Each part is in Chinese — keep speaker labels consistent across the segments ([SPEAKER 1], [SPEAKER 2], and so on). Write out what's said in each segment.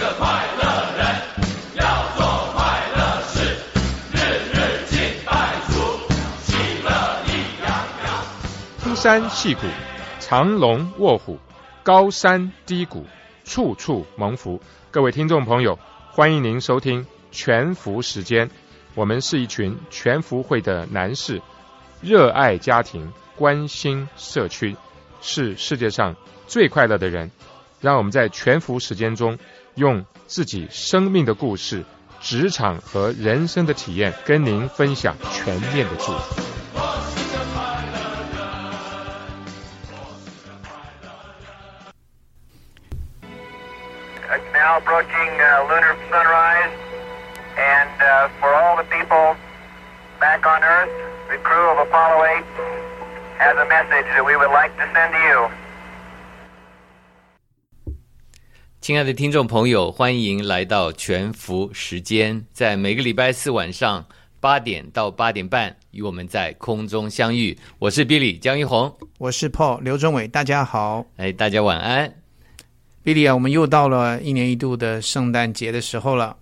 [SPEAKER 1] 个快乐人，要做快乐事，日日敬拜主，喜乐意洋洋。
[SPEAKER 2] 登山戏谷，长龙卧虎，高山低谷，处处蒙福。各位听众朋友，欢迎您收听全福时间。我们是一群全福会的男士，热爱家庭，关心社区，是世界上最快乐的人。让我们在全福时间中，用自己生命的故事、职场和人生的体验，跟您分享全面的祝福。
[SPEAKER 3] It's now approaching uh, lunar sunrise, and uh, for all the people back on Earth, the crew of Apollo 8 has a message that we would like to send to you.
[SPEAKER 4] 亲爱的听众朋友，欢迎来到全福时间，在每个礼拜四晚上八点到八点半，与我们在空中相遇。我是 Billy 江一红，
[SPEAKER 5] 我是 Paul 刘忠伟，大家好
[SPEAKER 4] 哎，大家晚安。
[SPEAKER 5] ，Billy 啊，我们又到了一年一度的圣诞节的时候了。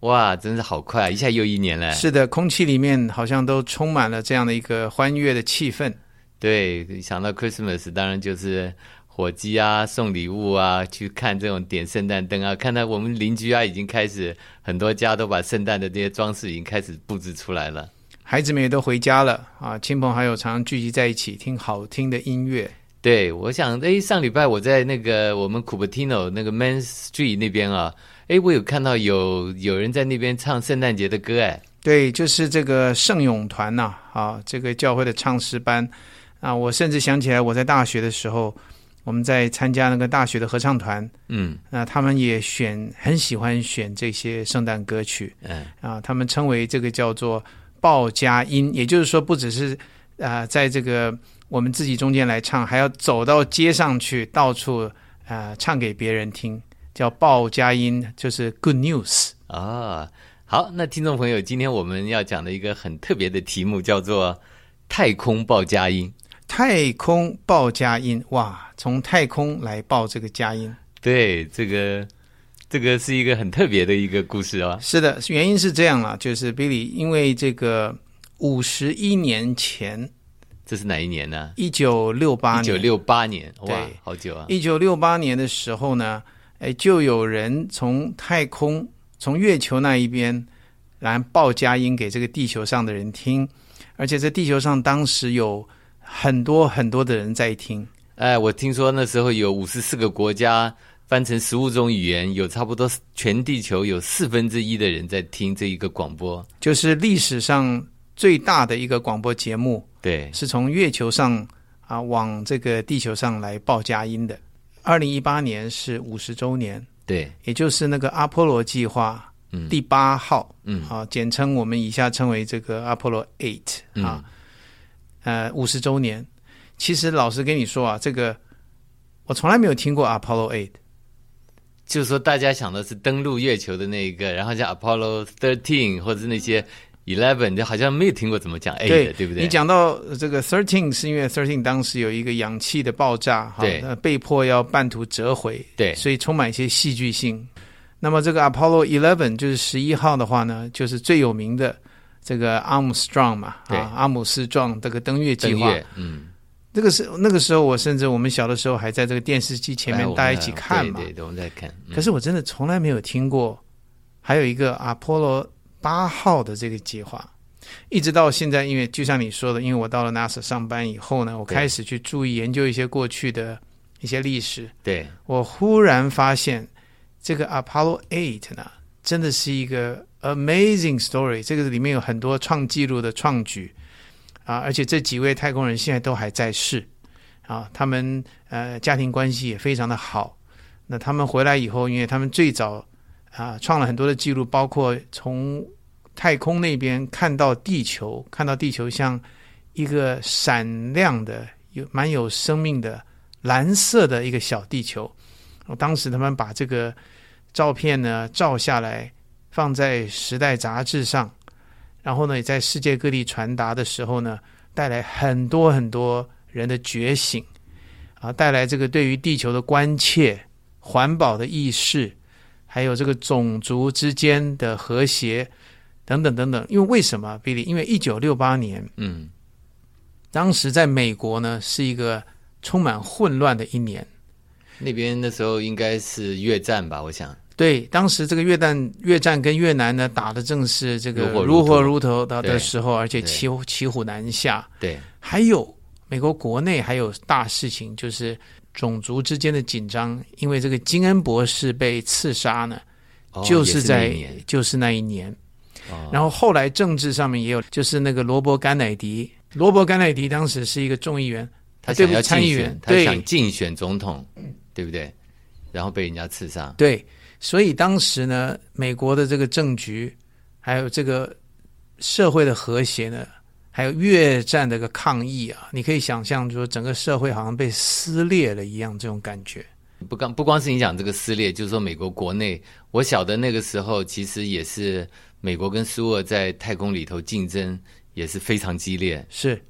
[SPEAKER 4] 哇，真是好快，一下又一年了。
[SPEAKER 5] 是的，空气里面好像都充满了这样的一个欢悦的气氛。
[SPEAKER 4] 对，想到 Christmas，当然就是火鸡啊，送礼物啊，去看这种点圣诞灯啊，看到我们邻居啊，已经开始很多家都把圣诞的这些装饰已经开始布置出来了。
[SPEAKER 5] 孩子们也都回家了啊，亲朋好友常常聚集在一起听好听的音乐。
[SPEAKER 4] 对，我想，哎，上礼拜我在那个我们 Cupertino 那个 Main Street 那边啊，哎，我有看到有有人在那边唱圣诞节的歌，哎，
[SPEAKER 5] 对，就是这个圣咏团呐、啊，这个教会的唱诗班啊，我甚至想起来我在大学的时候，我们在参加那个大学的合唱团，
[SPEAKER 4] 嗯
[SPEAKER 5] 那他们也选很喜欢选这些圣诞歌曲。
[SPEAKER 4] 嗯，
[SPEAKER 5] 啊，他们称为这个叫做报佳音，也就是说，不只是啊、在这个我们自己中间来唱，还要走到街上去，到处啊、唱给别人听，叫报佳音，就是 good news。
[SPEAKER 4] 啊，好，那听众朋友，今天我们要讲的一个很特别的题目叫做太空报佳音。
[SPEAKER 5] 太空报佳音，哇，从太空来报这个佳音。
[SPEAKER 4] 对，这个这个是一个很特别的一个故事啊。
[SPEAKER 5] 是的，原因是这样了，就是 Billy，因为这个五十一年前，
[SPEAKER 4] 这是哪一年呢？
[SPEAKER 5] 一九六八年，
[SPEAKER 4] 一九六八年，哇
[SPEAKER 5] 对，
[SPEAKER 4] 好久啊！
[SPEAKER 5] 一九六八年的时候呢，哎，就有人从太空、从月球那一边来报佳音给这个地球上的人听，而且在地球上当时有很多很多的人在听。
[SPEAKER 4] 哎，我听说那时候有五十四个国家翻成十五种语言，有差不多全地球有四分之一的人在听这一个广播。
[SPEAKER 5] 就是历史上最大的一个广播节目，
[SPEAKER 4] 对，
[SPEAKER 5] 是从月球上啊往这个地球上来报佳音的。二零一八年是五十周年，
[SPEAKER 4] 对，
[SPEAKER 5] 也就是那个阿波罗计划
[SPEAKER 4] 嗯
[SPEAKER 5] 第八号，
[SPEAKER 4] 嗯
[SPEAKER 5] 啊，简称我们以下称为这个 Apollo Eight
[SPEAKER 4] 嗯
[SPEAKER 5] 啊，呃，五十周年。其实老实跟你说啊，这个我从来没有听过 Apollo Eight。
[SPEAKER 4] 就是说大家想的是登陆月球的那一个，然后像 Apollo thirteen 或者是那些 eleven，就好像没有听过怎么讲 eight 的，对不对？
[SPEAKER 5] 你讲到呃这个 thirteen 是因为 thirteen 当时有一个氧气的爆炸，哈
[SPEAKER 4] 对
[SPEAKER 5] 被迫要半途折回，
[SPEAKER 4] 对
[SPEAKER 5] 所以充满一些戏剧性。那么这个 Apollo eleven 就是十一号的话呢，就是最有名的这个 Armstrong 嘛，啊，阿姆斯壮这个登月计划。
[SPEAKER 4] 嗯，
[SPEAKER 5] 这个是那个时候，我甚至我们小的时候还在这个电视机前面大家一起看嘛。
[SPEAKER 4] 对对对，我们在看。嗯
[SPEAKER 5] 可是我真的从来没有听过，还有一个阿波罗八号的这个计划，一直到现在，因为就像你说的，因为我到了 NASA 上班以后呢，我开始去注意研究一些过去的一些历史，
[SPEAKER 4] 对，
[SPEAKER 5] 我忽然发现这个 Apollo Eight 呢，真的是一个 amazing story，这个里面有很多创纪录的创举啊，而且这几位太空人现在都还在世啊，他们呃家庭关系也非常的好。那他们回来以后，因为他们最早啊创了很多的记录，包括从太空那边看到地球，看到地球像一个闪亮的、有蛮有生命的蓝色的一个小地球。当时他们把这个照片呢照下来，放在《时代》杂志上，然后呢也在世界各地传达的时候呢，带来很多很多人的觉醒啊，带来这个对于地球的关切、环保的意识，还有这个种族之间的和谐等等等等。因为为什么，Billy？因为一九六八年
[SPEAKER 4] 嗯，
[SPEAKER 5] 当时在美国呢是一个充满混乱的一年。
[SPEAKER 4] 那边那时候应该是越战吧，我想。
[SPEAKER 5] 对，当时这个越战越战跟越南呢打的正是这个
[SPEAKER 4] 如火如荼
[SPEAKER 5] 的的时候，而且骑骑虎难下。
[SPEAKER 4] 对，
[SPEAKER 5] 还有美国国内还有大事情，就是种族之间的紧张，因为这个金恩博士被刺杀呢，
[SPEAKER 4] 哦
[SPEAKER 5] 就是在就是那一年。
[SPEAKER 4] 哦
[SPEAKER 5] 然后后来政治上面也有，就是那个罗伯甘乃迪，罗伯甘乃迪当时是一个众议员，
[SPEAKER 4] 他想要
[SPEAKER 5] 参议员，，
[SPEAKER 4] 他想竞选总统，对不对？然后被人家刺杀。
[SPEAKER 5] 对，所以当时呢，美国的这个政局，还有这个社会的和谐呢，还有越战的一个抗议啊，你可以想象，说整个社会好像被撕裂了一样，这种感觉。
[SPEAKER 4] 不光不光是你讲这个撕裂，就是说美国国内，我晓得那个时候其实也是美国跟苏俄在太空里头竞争也是非常激烈，
[SPEAKER 5] 是。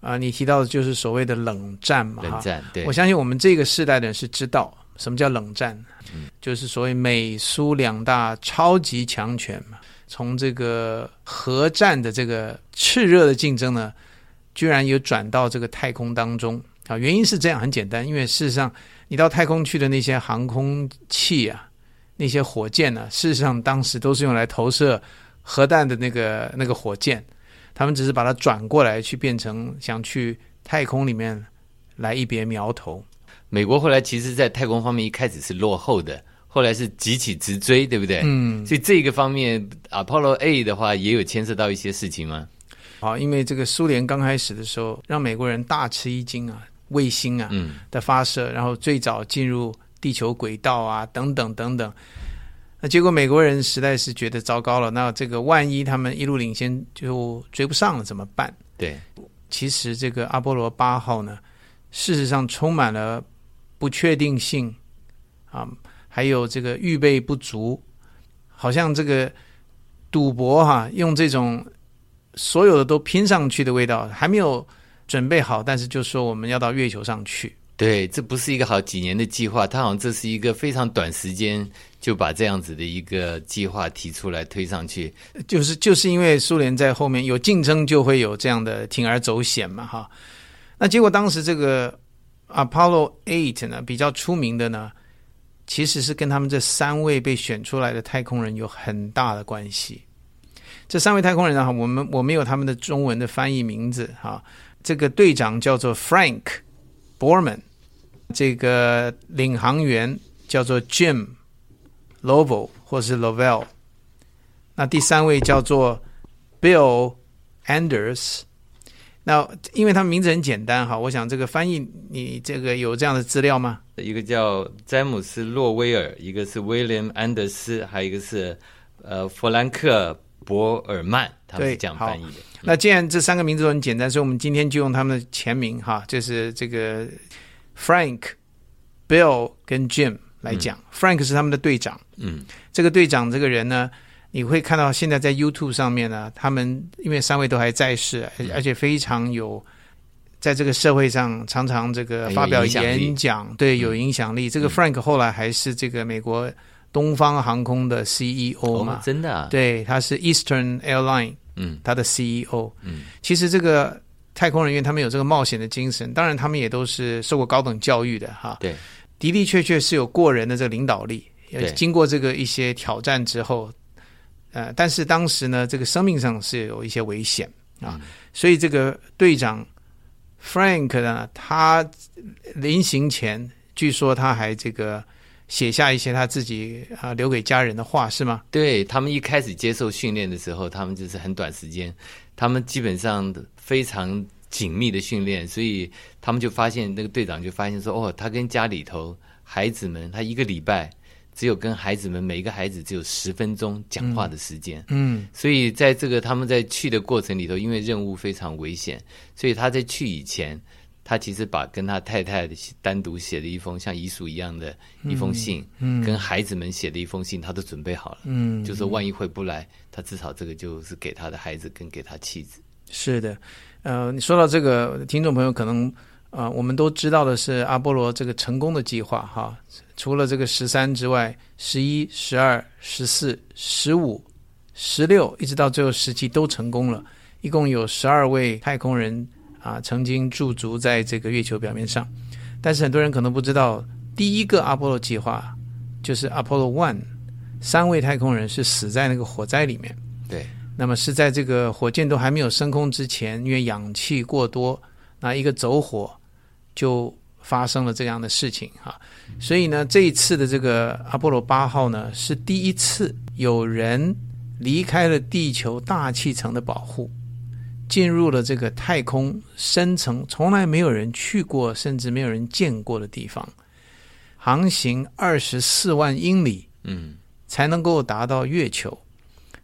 [SPEAKER 5] 啊、你提到的就是所谓的冷战嘛，
[SPEAKER 4] 冷战对。
[SPEAKER 5] 我相信我们这个世代的人是知道什么叫冷战，就是所谓美苏两大超级强权嘛。从这个核战的这个炽热的竞争呢，居然有转到这个太空当中啊。原因是这样，很简单，因为事实上你到太空去的那些航空器啊，那些火箭呢、事实上当时都是用来投射核弹的那个那个火箭。他们只是把它转过来，去变成想去太空里面来一别苗头。
[SPEAKER 4] 美国后来其实，在太空方面一开始是落后的，后来是急起直追，对不对？
[SPEAKER 5] 嗯，
[SPEAKER 4] 所以这个方面，Apollo A 的话也有牵涉到一些事情吗？
[SPEAKER 5] 好，因为这个苏联刚开始的时候，让美国人大吃一惊啊，卫星啊
[SPEAKER 4] 嗯，
[SPEAKER 5] 的发射，然后最早进入地球轨道啊，等等等等。那结果美国人实在是觉得糟糕了，那这个万一他们一路领先就追不上了怎么办？
[SPEAKER 4] 对，
[SPEAKER 5] 其实这个阿波罗八号呢，事实上充满了不确定性啊，还有这个预备不足，好像这个赌博哈、用这种所有的都拼上去的味道，还没有准备好，但是就说我们要到月球上去。
[SPEAKER 4] 对，这不是一个好几年的计划，他好像这是一个非常短时间就把这样子的一个计划提出来推上去。
[SPEAKER 5] 就是就是因为苏联在后面有竞争，就会有这样的铤而走险嘛，哈。那结果当时这个 Apollo Eight 呢，比较出名的呢，其实是跟他们这三位被选出来的太空人有很大的关系。这三位太空人呢，我们我没有他们的中文的翻译名字哈。这个队长叫做 Frank Borman，这个领航员叫做 Jim Lovell 或是 Lovell。那第三位叫做 Bill Anders。那因为他们名字很简单哈，我想这个翻译你这个有这样的资料吗？
[SPEAKER 4] 一个叫詹姆斯·洛威尔，一个是威廉·安德斯，还有一个是呃弗兰克·博尔曼，他们是这样翻译的。
[SPEAKER 5] 那既然这三个名字都很简单，所以我们今天就用他们的前名哈，就是这个 Frank、Bill 跟 Jim 来讲。Frank 是他们的队长，
[SPEAKER 4] 嗯，
[SPEAKER 5] 这个队长这个人呢，你会看到现在在 YouTube 上面呢，他们因为三位都还在世，而而且非常有在这个社会上常常这个发表演讲，对，有影响力。这个 Frank 后来还是这个美国东方航空的 CEO 嘛
[SPEAKER 4] 哦，，真的啊，
[SPEAKER 5] 对，他是 Eastern Airline
[SPEAKER 4] 嗯。
[SPEAKER 5] 他的 CEO。
[SPEAKER 4] 嗯，
[SPEAKER 5] 其实这个太空人员他们有这个冒险的精神，当然他们也都是受过高等教育的哈。
[SPEAKER 4] 对，
[SPEAKER 5] 的的确确是有过人的这个领导力。经过这个一些挑战之后，呃，但是当时呢，这个生命上是有一些危险啊，所以这个队长 Frank 呢，他临行前，据说他还这个写下一些他自己啊、留给家人的话，是吗？
[SPEAKER 4] 对他们一开始接受训练的时候，他们就是很短时间，他们基本上非常紧密的训练，所以他们就发现那个队长就发现说，哦，他跟家里头孩子们，他一个礼拜只有跟孩子们每一个孩子只有十分钟讲话的时间，
[SPEAKER 5] 嗯
[SPEAKER 4] 所以在这个他们在去的过程里头，因为任务非常危险，所以他在去以前。他其实把跟他太太单独写的一封像遗书一样的一封信，
[SPEAKER 5] 嗯
[SPEAKER 4] 跟孩子们写的一封信，他都准备好了。
[SPEAKER 5] 嗯，
[SPEAKER 4] 就是万一回不来，他至少这个就是给他的孩子跟给他妻子。
[SPEAKER 5] 是的，呃，你说到这个，听众朋友可能啊、我们都知道的是阿波罗这个成功的计划哈，除了这个十三之外，十一、十二、十四、十五、十六，一直到最后十七都成功了，一共有十二位太空人啊曾经驻足在这个月球表面上。但是很多人可能不知道，第一个阿波罗计划就是 Apollo One，三位太空人是死在那个火灾里面。
[SPEAKER 4] 对，
[SPEAKER 5] 那么是在这个火箭都还没有升空之前，因为氧气过多，那一个走火就发生了这样的事情哈。所以呢，这一次的这个阿波罗八号呢，是第一次有人离开了地球大气层的保护，进入了这个太空深层，从来没有人去过，甚至没有人见过的地方，航行二十四万英里
[SPEAKER 4] 嗯，
[SPEAKER 5] 才能够达到月球。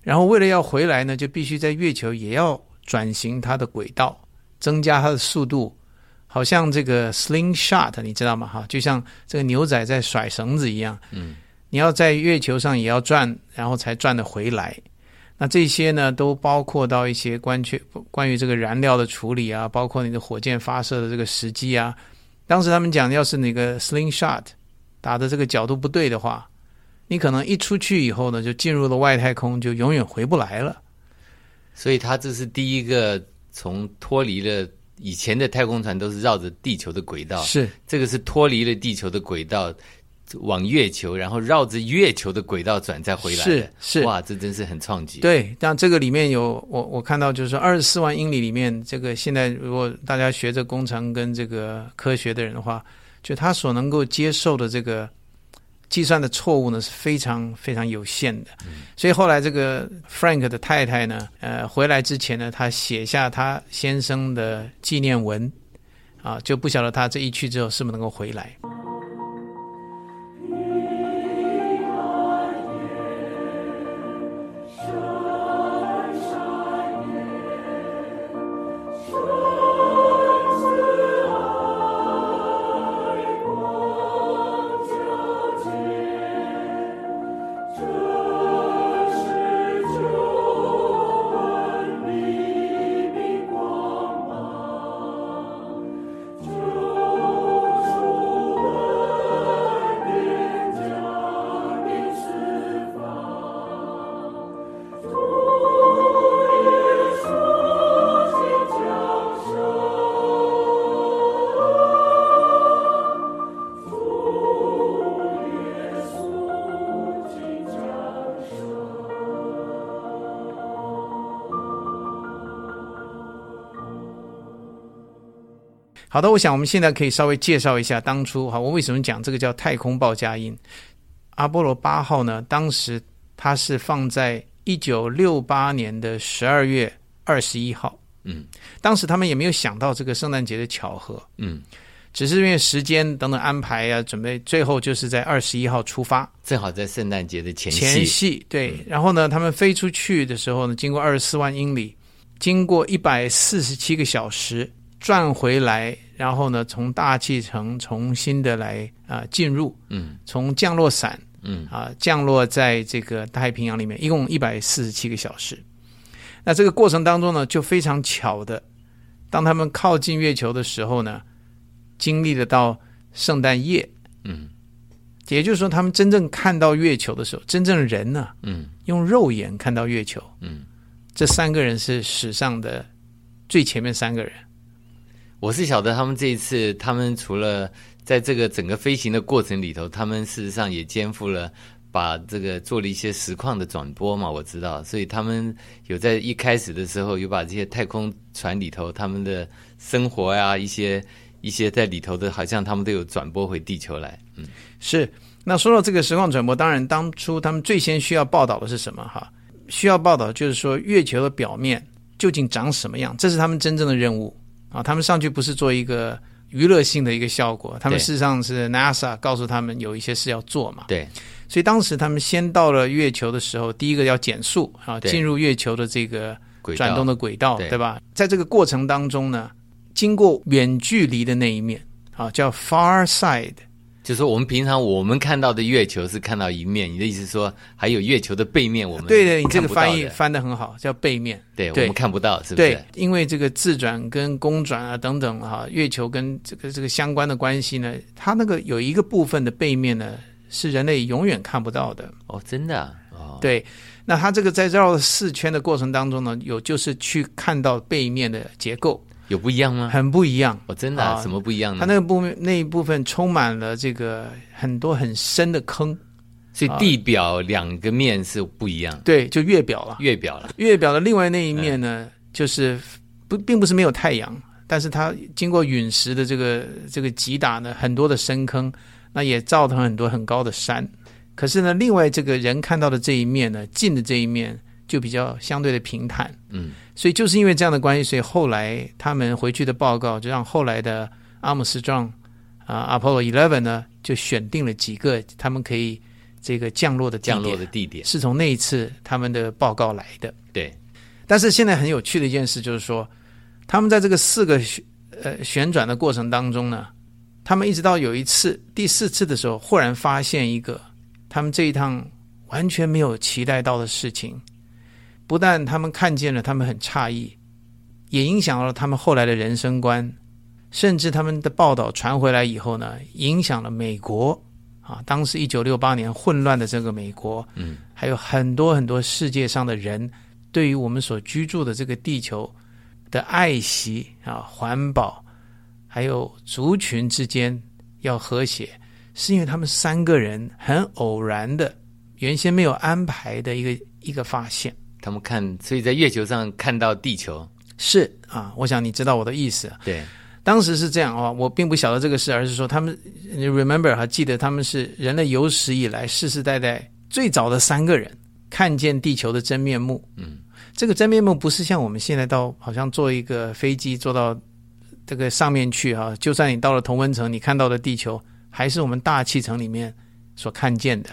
[SPEAKER 5] 然后为了要回来呢，就必须在月球也要转型它的轨道，增加它的速度，好像这个 slingshot 你知道吗？哈，就像这个牛仔在甩绳子一样。
[SPEAKER 4] 嗯，
[SPEAKER 5] 你要在月球上也要转，然后才转得回来。那这些呢，都包括到一些关缺关于这个燃料的处理啊，包括你的火箭发射的这个时机啊。当时他们讲，要是那个 slingshot 打的这个角度不对的话，你可能一出去以后呢，就进入了外太空，就永远回不来了。
[SPEAKER 4] 所以他这是第一个从脱离了以前的太空船都是绕着地球的轨道，
[SPEAKER 5] 是
[SPEAKER 4] 这个是脱离了地球的轨道。往月球，然后绕着月球的轨道转再回来的，
[SPEAKER 5] 是是
[SPEAKER 4] 哇，这真是很创举。，
[SPEAKER 5] 对，但这个里面有我我看到就是说二十四万英里里面，这个现在如果大家学这工程跟这个科学的人的话，就他所能够接受的这个计算的错误呢是非常非常有限的。所以后来这个 Frank 的太太呢，呃，回来之前呢，她写下她先生的纪念文，啊，就不晓得他这一去之后是不是能够回来。好的，我想我们现在可以稍微介绍一下当初哈，我为什么讲这个叫太空报佳音？阿波罗八号呢，当时它是放在一九六八年的十二月二十一号，
[SPEAKER 4] 嗯，
[SPEAKER 5] 当时他们也没有想到这个圣诞节的巧合，
[SPEAKER 4] 嗯，
[SPEAKER 5] 只是因为时间等等安排啊，准备最后就是在二十一号出发，
[SPEAKER 4] 正好在圣诞节的前夕。
[SPEAKER 5] 前夕对，然后呢，他们飞出去的时候呢，经过二十四万英里，经过一百四十七个小时转回来，然后呢，从大气层重新的来啊、进入，
[SPEAKER 4] 嗯。
[SPEAKER 5] 从降落伞
[SPEAKER 4] 嗯。
[SPEAKER 5] 啊、降落在这个太平洋里面，一共一百四十七个小时。那这个过程当中呢，就非常巧的，当他们靠近月球的时候呢，经历了到圣诞夜，
[SPEAKER 4] 嗯。
[SPEAKER 5] 也就是说，他们真正看到月球的时候，真正人呢、
[SPEAKER 4] 嗯。
[SPEAKER 5] 用肉眼看到月球，
[SPEAKER 4] 嗯，
[SPEAKER 5] 这三个人是史上的最前面三个人。
[SPEAKER 4] 我是晓得他们这一次，他们除了在这个整个飞行的过程里头，他们事实上也肩负了把这个做了一些实况的转播嘛，我知道，所以他们有在一开始的时候有把这些太空船里头他们的生活呀、一些一些在里头的，好像他们都有转播回地球来。嗯
[SPEAKER 5] 是，那说到这个实况转播，当然当初他们最先需要报道的是什么？哈，需要报道就是说月球的表面究竟长什么样，这是他们真正的任务啊。他们上去不是做一个娱乐性的一个效果，他们事实上是 NASA 告诉他们有一些事要做嘛。
[SPEAKER 4] 对，
[SPEAKER 5] 所以当时他们先到了月球的时候，第一个要减速啊，进入月球的这个转动的轨道，
[SPEAKER 4] 对
[SPEAKER 5] 对吧？在这个过程当中呢，经过远距离的那一面啊，叫 far side，
[SPEAKER 4] 就是我们平常我们看到的月球是看到一面，你的意思说还有月球的背面，我们
[SPEAKER 5] 对对，你这个翻译翻得很好，叫背面。
[SPEAKER 4] 对我们看不到，是不是对？，
[SPEAKER 5] 因为这个自转跟公转啊等等哈、月球跟这个这个相关的关系呢，它那个有一个部分的背面呢是人类永远看不到的。
[SPEAKER 4] 哦，真的啊，哦，
[SPEAKER 5] 对，那它这个在绕四圈的过程当中呢，有就是去看到背面的结构
[SPEAKER 4] 有不一样吗？
[SPEAKER 5] 很不一样。
[SPEAKER 4] 哦，真的什么不一样呢？
[SPEAKER 5] 它那个部分那一部分充满了这个很多很深的坑，
[SPEAKER 4] 所以地表两个面是不一样，
[SPEAKER 5] 对，就月表了。
[SPEAKER 4] 月表了，
[SPEAKER 5] 月表的另外那一面呢，就是不并不是没有太阳，但是它经过陨石的这个这个击打呢，很多的深坑，那也造成很多很高的山。可是呢，另外这个人看到的这一面呢，近的这一面就比较相对的平坦。
[SPEAKER 4] 嗯，
[SPEAKER 5] 所以就是因为这样的关系，所以后来他们回去的报告就让后来的阿姆斯壮啊、Apollo Eleven 呢，就选定了几个他们可以这个降落的
[SPEAKER 4] 降落的地点，
[SPEAKER 5] 是从那一次他们的报告来的。
[SPEAKER 4] 对，
[SPEAKER 5] 但是现在很有趣的一件事就是说，他们在这个四个旋呃旋转的过程当中呢，他们一直到有一次第四次的时候，忽然发现一个他们这一趟完全没有期待到的事情。不但他们看见了，他们很诧异，也影响了他们后来的人生观，甚至他们的报道传回来以后呢，影响了美国啊，当时一九六八年混乱的这个美国，
[SPEAKER 4] 嗯，
[SPEAKER 5] 还有很多很多世界上的人对于我们所居住的这个地球的爱惜啊、环保，还有族群之间要和谐，是因为他们三个人很偶然的，原先没有安排的一个一个发现。
[SPEAKER 4] 他们看，所以在月球上看到地球，
[SPEAKER 5] 是啊，我想你知道我的意思。
[SPEAKER 4] 对，
[SPEAKER 5] 当时是这样哦，我并不晓得这个事，而是说他们你，remember 还记得他们是人类有史以来世世代代最早的三个人看见地球的真面目。
[SPEAKER 4] 嗯，
[SPEAKER 5] 这个真面目不是像我们现在到好像坐一个飞机坐到这个上面去哈、就算你到了同温层，你看到的地球还是我们大气层里面所看见的。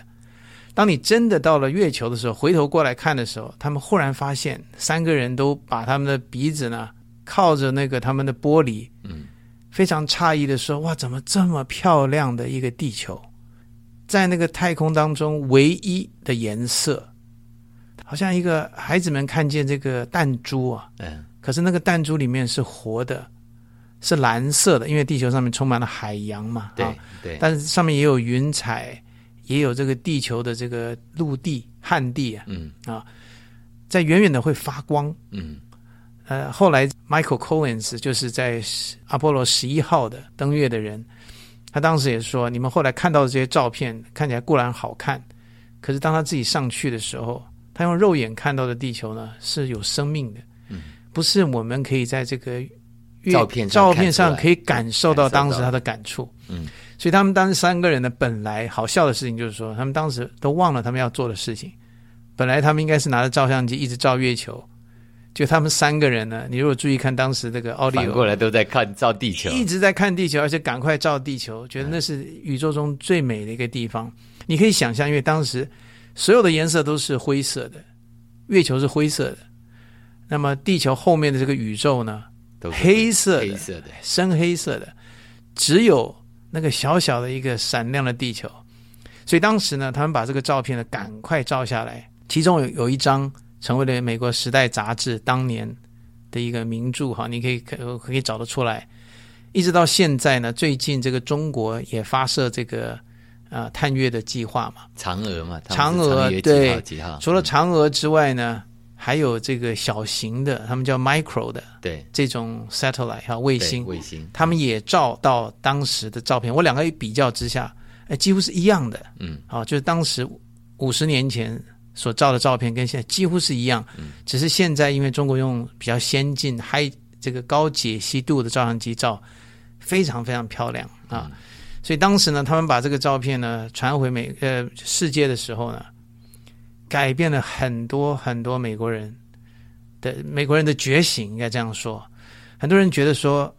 [SPEAKER 5] 当你真的到了月球的时候，回头过来看的时候，他们忽然发现三个人都把他们的鼻子呢靠着那个他们的玻璃，
[SPEAKER 4] 嗯，
[SPEAKER 5] 非常诧异的说：“哇，怎么这么漂亮的一个地球，在那个太空当中唯一的颜色，好像一个孩子们看见这个弹珠啊，
[SPEAKER 4] 嗯，
[SPEAKER 5] 可是那个弹珠里面是活的，是蓝色的，因为地球上面充满了海洋嘛，
[SPEAKER 4] 对
[SPEAKER 5] 啊
[SPEAKER 4] 对，
[SPEAKER 5] 但是上面也有云彩，也有这个地球的这个陆地、旱地啊，
[SPEAKER 4] 嗯。
[SPEAKER 5] 在远远的会发光。
[SPEAKER 4] 嗯。
[SPEAKER 5] 呃，后来 Michael Collins 就是在阿波罗十一号的登月的人，他当时也说，你们后来看到的这些照片看起来固然好看，可是当他自己上去的时候，他用肉眼看到的地球呢是有生命的，
[SPEAKER 4] 嗯，
[SPEAKER 5] 不是我们可以在这个
[SPEAKER 4] 照片
[SPEAKER 5] 照片上可以感受到。当时他的感触，
[SPEAKER 4] 嗯，
[SPEAKER 5] 所以他们当时三个人呢，本来好笑的事情就是说，他们当时都忘了他们要做的事情，本来他们应该是拿着照相机一直照月球。就他们三个人呢，你如果注意看当时这个奥利
[SPEAKER 4] 反过来都在看照地球，
[SPEAKER 5] 一直在看地球，而且赶快照地球，觉得那是宇宙中最美的一个地方。你可以想象，因为当时所有的颜色都是灰色的，月球是灰色的，那么地球后面的这个宇宙呢，
[SPEAKER 4] 都是
[SPEAKER 5] 黑色的
[SPEAKER 4] 黑色的，
[SPEAKER 5] 深黑色的，只有那个小小的一个闪亮的地球。所以当时呢，他们把这个照片呢赶快照下来，其中有有一张成为了美国《时代》杂志当年的一个名著哈，你可以可可以找得出来。一直到现在呢，最近这个中国也发射这个呃探月的计划嘛，
[SPEAKER 4] 嫦娥嘛，
[SPEAKER 5] 嫦娥
[SPEAKER 4] 几
[SPEAKER 5] 对？除了
[SPEAKER 4] 嗯
[SPEAKER 5] 嫦娥之外呢，还有这个小型的，他们叫 micro 的
[SPEAKER 4] 对。
[SPEAKER 5] 这种 satellite 哈卫星，
[SPEAKER 4] 卫星，
[SPEAKER 5] 他们也照到当时的照片，我两个一比较之下，哎，几乎是一样的。
[SPEAKER 4] 嗯，
[SPEAKER 5] 好、就是当时五十年前所照的照片跟现在几乎是一样，
[SPEAKER 4] 嗯。
[SPEAKER 5] 只是现在因为中国用比较先进、嗨这个高解析度的照相机照，非常非常漂亮啊。
[SPEAKER 4] 嗯。
[SPEAKER 5] 所以当时呢，他们把这个照片呢传回美呃世界的时候呢，改变了很多很多美国人的美国人的觉醒，应该这样说。很多人觉得说，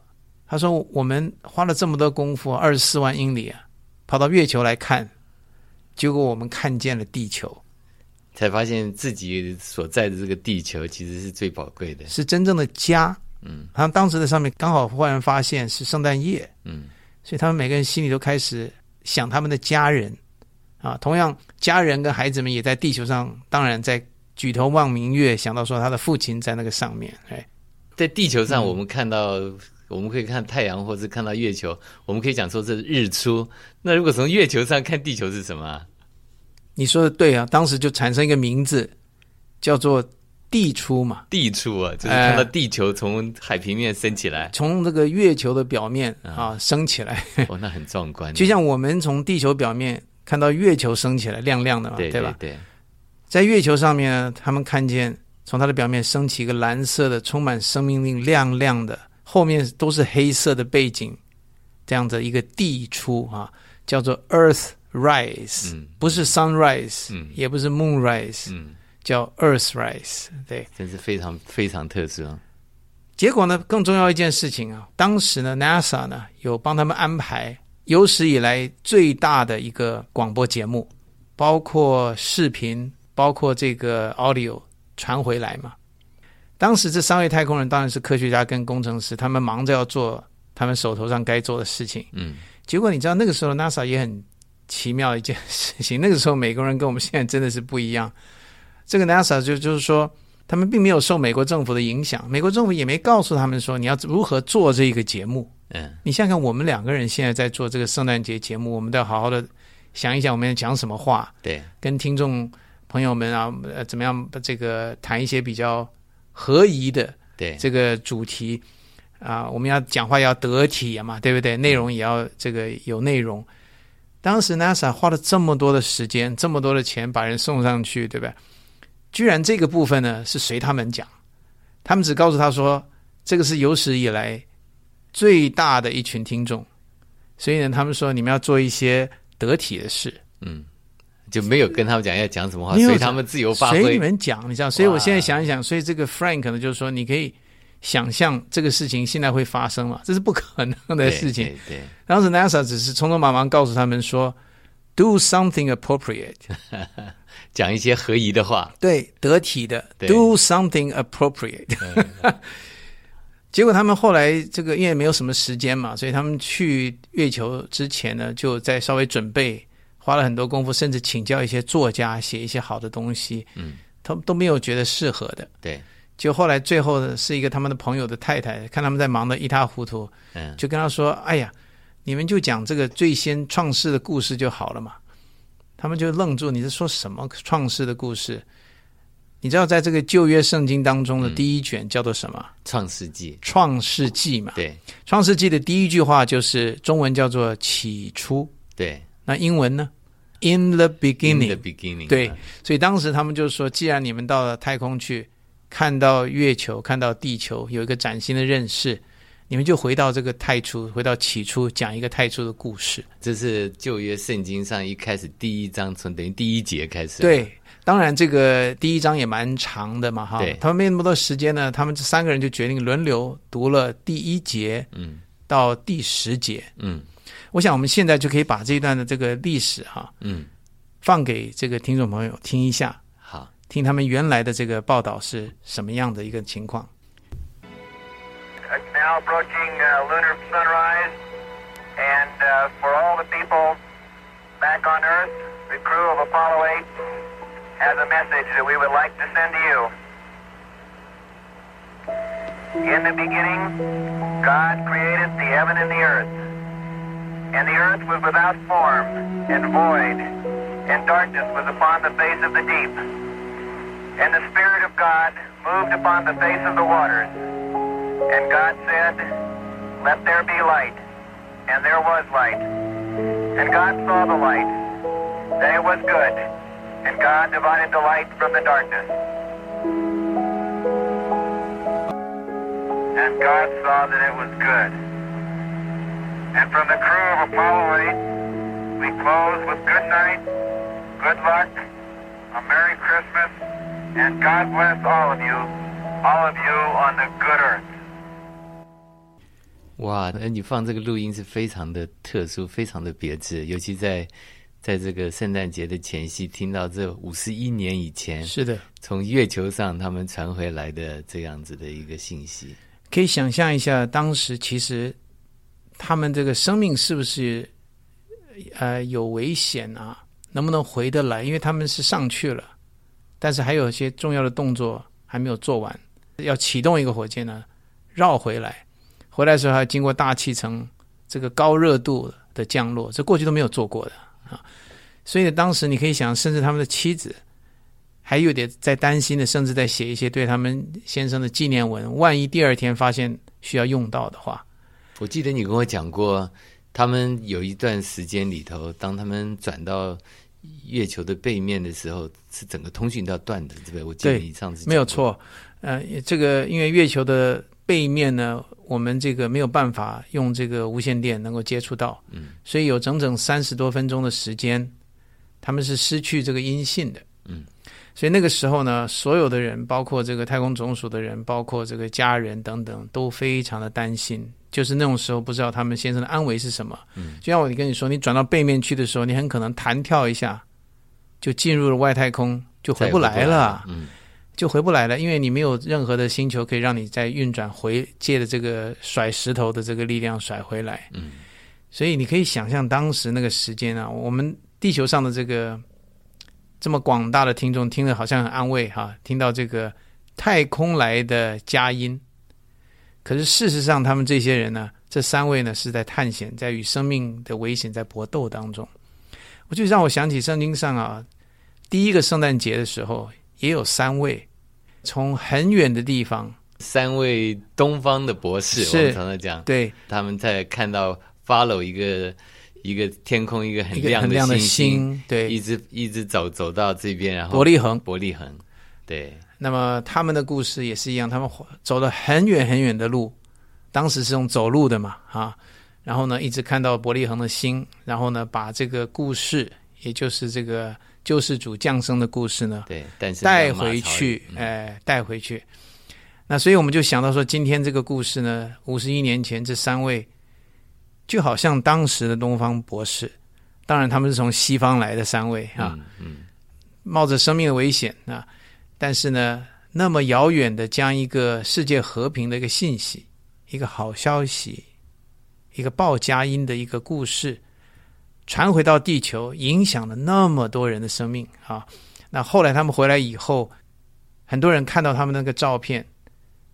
[SPEAKER 5] 他说我们花了这么多功夫，二十四万英里啊，跑到月球来看，结果我们看见了地球，
[SPEAKER 4] 才发现自己所在的这个地球其实是最宝贵的。
[SPEAKER 5] 是真正的家。
[SPEAKER 4] 嗯，
[SPEAKER 5] 他们当时在上面刚好忽然发现是圣诞夜，
[SPEAKER 4] 嗯，
[SPEAKER 5] 所以他们每个人心里都开始想他们的家人啊。同样，家人跟孩子们也在地球上，当然在举头望明月，想到说他的父亲在那个上面。哎，
[SPEAKER 4] 在地球上，
[SPEAKER 5] 嗯
[SPEAKER 4] 我们看到，我们可以看太阳，或是看到月球，我们可以讲说这是日出。那如果从月球上看地球是什么啊？
[SPEAKER 5] 你说的对啊，当时就产生一个名字叫做地出嘛，
[SPEAKER 4] 地出啊，就是
[SPEAKER 5] 哎
[SPEAKER 4] 看到地球从海平面升起来，
[SPEAKER 5] 从这个月球的表面啊升起来，
[SPEAKER 4] 哦，那很壮观。
[SPEAKER 5] 就像我们从地球表面看到月球升起来，亮亮的嘛，
[SPEAKER 4] 对
[SPEAKER 5] 吧？
[SPEAKER 4] 对，
[SPEAKER 5] 在月球上面呢，他们看见从它的表面升起一个蓝色的、充满生命力、亮亮的，后面都是黑色的背景，这样的一个地出啊，叫做 Earth Rise，、
[SPEAKER 4] 嗯
[SPEAKER 5] 不是 Sunrise，、
[SPEAKER 4] 嗯
[SPEAKER 5] 也不是 Moonrise，、
[SPEAKER 4] 嗯，
[SPEAKER 5] 叫 Earth Rise。对，
[SPEAKER 4] 真是非常非常特殊啊。
[SPEAKER 5] 结果呢，更重要一件事情啊，当时呢，NASA 呢有帮他们安排有史以来最大的一个广播节目，包括视频，包括这个 audio 传回来嘛。当时这三位太空人当然是科学家跟工程师，他们忙着要做他们手头上该做的事情。
[SPEAKER 4] 嗯，
[SPEAKER 5] 结果你知道那个时候 NASA 也很奇妙的一件事情，那个时候美国人跟我们现在真的是不一样。这个 NASA 就就是说，他们并没有受美国政府的影响，美国政府也没告诉他们说你要如何做这个节目。
[SPEAKER 4] 嗯，
[SPEAKER 5] 你想想，我们两个人现在在做这个圣诞节节目，我们都要好好的想一想，我们要讲什么话，
[SPEAKER 4] 对，
[SPEAKER 5] 跟听众朋友们啊，呃，怎么样这个谈一些比较合宜的
[SPEAKER 4] 对，
[SPEAKER 5] 这个主题啊，我们要讲话要得体嘛，对不对？内容也要这个有内容。当时 NASA 花了这么多的时间，这么多的钱把人送上去，对吧？居然这个部分呢是随他们讲，他们只告诉他说，这个是有史以来最大的一群听众，所以呢，他们说你们要做一些得体的事，
[SPEAKER 4] 嗯，就没有跟他们讲要讲什么话，
[SPEAKER 5] 没有
[SPEAKER 4] 随他们自由发挥
[SPEAKER 5] 随你。们讲，你知道？所以我现在想一想，所以这个 Frank 呢，就是说，你可以想象这个事情现在会发生嘛？这是不可能的事情。
[SPEAKER 4] 对对，
[SPEAKER 5] 当时 NASA 只是匆匆忙忙告诉他们说，do something appropriate，
[SPEAKER 4] 讲一些合宜的话。
[SPEAKER 5] 对，得体的
[SPEAKER 4] 对
[SPEAKER 5] ，do something appropriate。结果他们后来这个因为没有什么时间嘛，所以他们去月球之前呢，就在稍微准备，花了很多功夫，甚至请教一些作家写一些好的东西。
[SPEAKER 4] 嗯，
[SPEAKER 5] 他们都没有觉得适合的。
[SPEAKER 4] 对，
[SPEAKER 5] 就后来最后呢，是一个他们的朋友的太太，看他们在忙得一塌糊涂，
[SPEAKER 4] 嗯，
[SPEAKER 5] 就跟他说：“哎呀，你们就讲这个最先创世的故事就好了嘛。”他们就愣住，你是说什么创世的故事？你知道，在这个旧约圣经当中的
[SPEAKER 4] 嗯
[SPEAKER 5] 第一卷叫做什么？
[SPEAKER 4] 创世纪，
[SPEAKER 5] 创世纪嘛。
[SPEAKER 4] 对
[SPEAKER 5] 创世纪的第一句话就是中文叫做“起初
[SPEAKER 4] 对”，
[SPEAKER 5] 那英文呢？In the beginning。
[SPEAKER 4] In the
[SPEAKER 5] beginning，对
[SPEAKER 4] 啊
[SPEAKER 5] 所以当时他们就说，既然你们到了太空去，看到月球，看到地球，有一个崭新的认识，你们就回到这个太初，回到起初，讲一个太初的故事。
[SPEAKER 4] 这是旧约圣经上一开始第一章，从等于第一节开始。，
[SPEAKER 5] 对，当然这个第一章也蛮长的嘛，哈
[SPEAKER 4] 对，
[SPEAKER 5] 他们没那么多时间呢，他们这三个人就决定轮流读了第一节
[SPEAKER 4] 嗯
[SPEAKER 5] 到第十节。
[SPEAKER 4] 嗯
[SPEAKER 5] 我想我们现在就可以把这一段的这个历史哈、
[SPEAKER 4] 嗯，
[SPEAKER 5] 放给这个听众朋友听一下，
[SPEAKER 4] 好，
[SPEAKER 5] 听他们原来的这个报道是什么样的一个情况。
[SPEAKER 3] Now approaching uh, lunar sunrise, and uh, for all the people back on Earth, the crew of Apollo 8 has a message that we would like to send to you. In the beginning, God created the heaven and the earth. And the earth was without form and void, and darkness was upon the face of the deep. And the Spirit of God moved upon the face of the waters. And God said, Let there be light. And there was light. And God saw the light, that it was good And God divided the light from the darkness. And God saw that it was good. And from the crew of Apollo 8, we close with good night, good luck, a Merry Christmas, and God bless all of you, all of you on the good earth.
[SPEAKER 4] 哇，那你放这个录音是非常的特殊，非常的别致，尤其在 在这个圣诞节的前夕，听到这五十一年以前
[SPEAKER 5] 是的，
[SPEAKER 4] 从月球上他们传回来的这样子的一个信息。
[SPEAKER 5] 可以想象一下，当时其实他们这个生命是不是呃有危险啊，能不能回得来？因为他们是上去了，但是还有一些重要的动作还没有做完，要启动一个火箭呢，绕回来，回来的时候还要经过大气层这个高热度的降落，这过去都没有做过的啊。所以呢，当时你可以想，甚至他们的妻子还有点在担心的，甚至在写一些对他们先生的纪念文。万一第二天发现需要用到的话，
[SPEAKER 4] 我记得你跟我讲过，他们有一段时间里头，当他们转到月球的背面的时候，是整个通讯都要断的，对不对？我记得你上次
[SPEAKER 5] 没有，错。呃，这个因为月球的背面呢，我们这个没有办法用这个无线电能够接触到，
[SPEAKER 4] 嗯，
[SPEAKER 5] 所以有整整三十多分钟的时间，他们是失去这个音信的，
[SPEAKER 4] 嗯，
[SPEAKER 5] 所以那个时候呢，所有的人，包括这个太空总署的人，包括这个家人等等，都非常的担心。就是那种时候，不知道他们先生的安危是什么。
[SPEAKER 4] 嗯，
[SPEAKER 5] 就像我跟你说，你转到背面去的时候，你很可能弹跳一下，就进入了外太空，就回不来了。
[SPEAKER 4] 嗯，
[SPEAKER 5] 就回不来了，因为你没有任何的星球可以让你再运转回，借着这个甩石头的这个力量甩回来。
[SPEAKER 4] 嗯，
[SPEAKER 5] 所以你可以想象当时那个时间啊，我们地球上的这个这么广大的听众听了好像很安慰哈、听到这个太空来的佳音，可是事实上他们这些人呢，这三位呢是在探险，在与生命的危险在搏斗当中。我就让我想起圣经上啊，第一个圣诞节的时候也有三位从很远的地方，
[SPEAKER 4] 三位东方的博士，
[SPEAKER 5] 是
[SPEAKER 4] 我们常常讲，
[SPEAKER 5] 对。
[SPEAKER 4] 他们在看到 follow 一个一个天空一个很亮
[SPEAKER 5] 很亮的
[SPEAKER 4] 星星，
[SPEAKER 5] 星，对。
[SPEAKER 4] 一直一直走走到这边，然后
[SPEAKER 5] 伯利恒。
[SPEAKER 4] 伯利恒，对，
[SPEAKER 5] 那么他们的故事也是一样，他们走了很远很远的路，当时是用走路的嘛啊，然后呢一直看到伯利恒的星，然后呢把这个故事，也就是这个救世主降生的故事呢
[SPEAKER 4] 对，但是
[SPEAKER 5] 带回去，
[SPEAKER 4] 嗯
[SPEAKER 5] 哎，带回去。那所以我们就想到说，今天这个故事呢，五十一年前这三位，就好像当时的东方博士，当然他们是从西方来的三位啊，
[SPEAKER 4] 嗯嗯，
[SPEAKER 5] 冒着生命的危险啊，但是呢，那么遥远的将一个世界和平的一个信息、一个好消息、一个报佳音的一个故事传回到地球，影响了那么多人的生命啊。那后来他们回来以后，很多人看到他们那个照片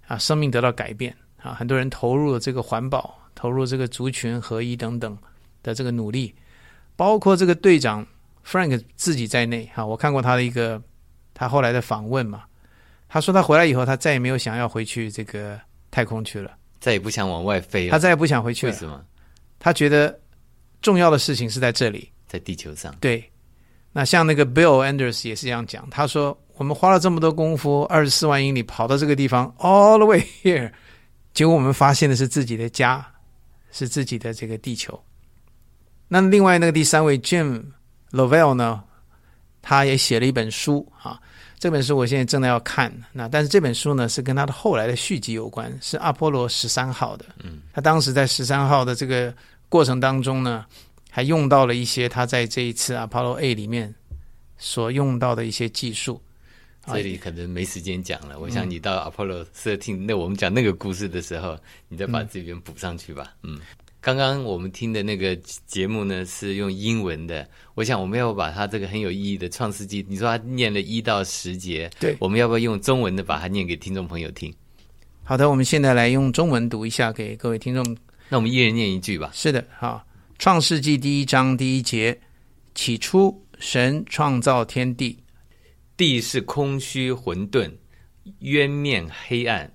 [SPEAKER 5] 啊，生命得到改变啊，很多人投入了这个环保，投入这个族群合一等等的这个努力，包括这个队长 Frank 自己在内哈，我看过他的一个他后来的访问嘛，他说他回来以后，他再也没有想要回去这个太空去了，
[SPEAKER 4] 再也不想往外飞了。
[SPEAKER 5] 他再也不想回去了，
[SPEAKER 4] 为什么
[SPEAKER 5] 他觉得重要的事情是在这里。
[SPEAKER 4] 在地球上？
[SPEAKER 5] 对，那像那个 Bill Anders 也是这样讲，他说我们花了这么多功夫，二十四万英里跑到这个地方，all the way here，结果我们发现的是自己的家，是自己的这个地球。那另外那个第三位 Jim Lovell 呢，他也写了一本书啊，这本书我现在正在要看。那但是这本书呢是跟他的后来的续集有关，是阿波罗十三号的。
[SPEAKER 4] 嗯，
[SPEAKER 5] 他当时在十三号的这个过程当中呢，还用到了一些他在这一次 Apollo A 里面所用到的一些技术。啊
[SPEAKER 4] 这里可能没时间讲了。我想你到 Apollo 13，那我们讲那个故事的时候，你再把这边补上去吧。嗯，刚刚我们听的那个节目呢是用英文的，我想我们要不要把它这个很有意义的《创世纪》，你说他念了一到十节，
[SPEAKER 5] 对
[SPEAKER 4] 我们要不要用中文的把它念给听众朋友听？
[SPEAKER 5] 好的，我们现在来用中文读一下给各位听众
[SPEAKER 4] 那我们一人念一句吧。
[SPEAKER 5] 是的，好，《创世纪》第一章第一节，起初神创造天地，
[SPEAKER 4] 地是空虚混沌，渊面黑暗，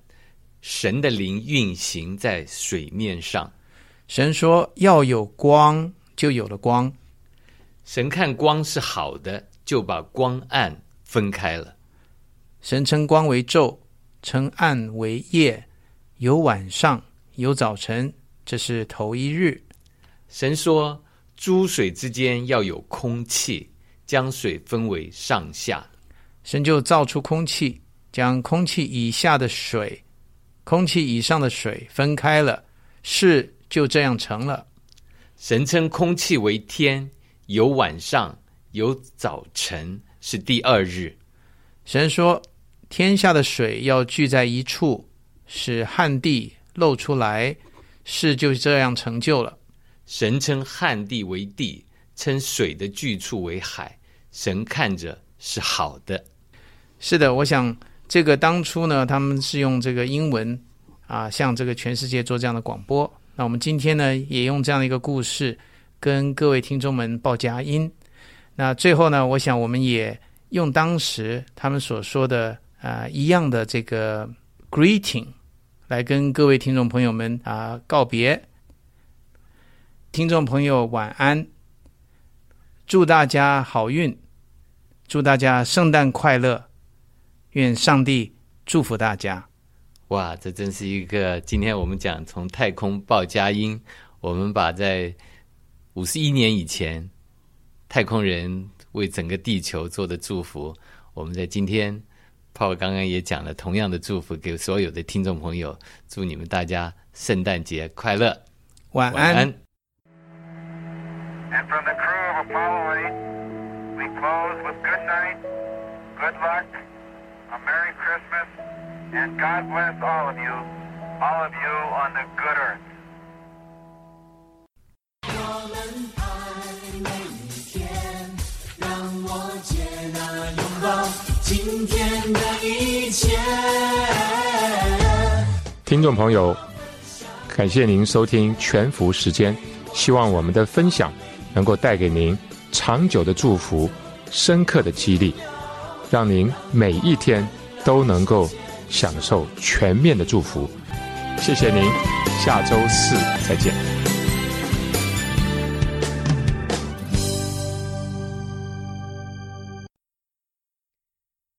[SPEAKER 4] 神的灵运行在水面上。
[SPEAKER 5] 神说要有光，就有了光。
[SPEAKER 4] 神看光是好的，就把光暗分开了。
[SPEAKER 5] 神称光为昼，称暗为夜，有晚上，有早晨，这是头一日。
[SPEAKER 4] 神说：“诸水之间要有空气，将水分为上下。
[SPEAKER 5] 神就造出空气，将空气以下的水、空气以上的水分开了，事就这样成了。
[SPEAKER 4] 神称空气为天，有晚上，有早晨，是第二日。
[SPEAKER 5] 神说：天下的水要聚在一处，使旱地露出来，事就这样成就了。
[SPEAKER 4] 神称旱地为地，称水的巨处为海，神看着是好的。
[SPEAKER 5] 是的，我想这个当初呢，他们是用这个英文啊，向这个全世界做这样的广播。那我们今天呢，也用这样的一个故事跟各位听众们报佳音。那最后呢，我想我们也用当时他们所说的啊一样的这个 greeting 来跟各位听众朋友们啊告别。听众朋友晚安，祝大家好运，祝大家圣诞快乐，愿上帝祝福大家。
[SPEAKER 4] 哇，这真是一个今天我们讲从太空报佳音，我们把在五十一年以前太空人为整个地球做的祝福，我们在今天，Paul 刚刚也讲了同样的祝福给所有的听众朋友，祝你们大家圣诞节快乐，
[SPEAKER 5] 晚
[SPEAKER 4] 晚安。
[SPEAKER 3] And from the crew of Apollo 8, we close with good night, good luck, a Merry Christmas, and God bless all of you, all of you on the good earth.
[SPEAKER 6] 我们爱每一天，让我接纳拥抱今天的一切。
[SPEAKER 2] 听众朋友，感谢您收听全福时间，希望我们的分享能够带给您长久的祝福、深刻的激励，让您每一天都能够享受全面的祝福。谢谢您，下周四再见。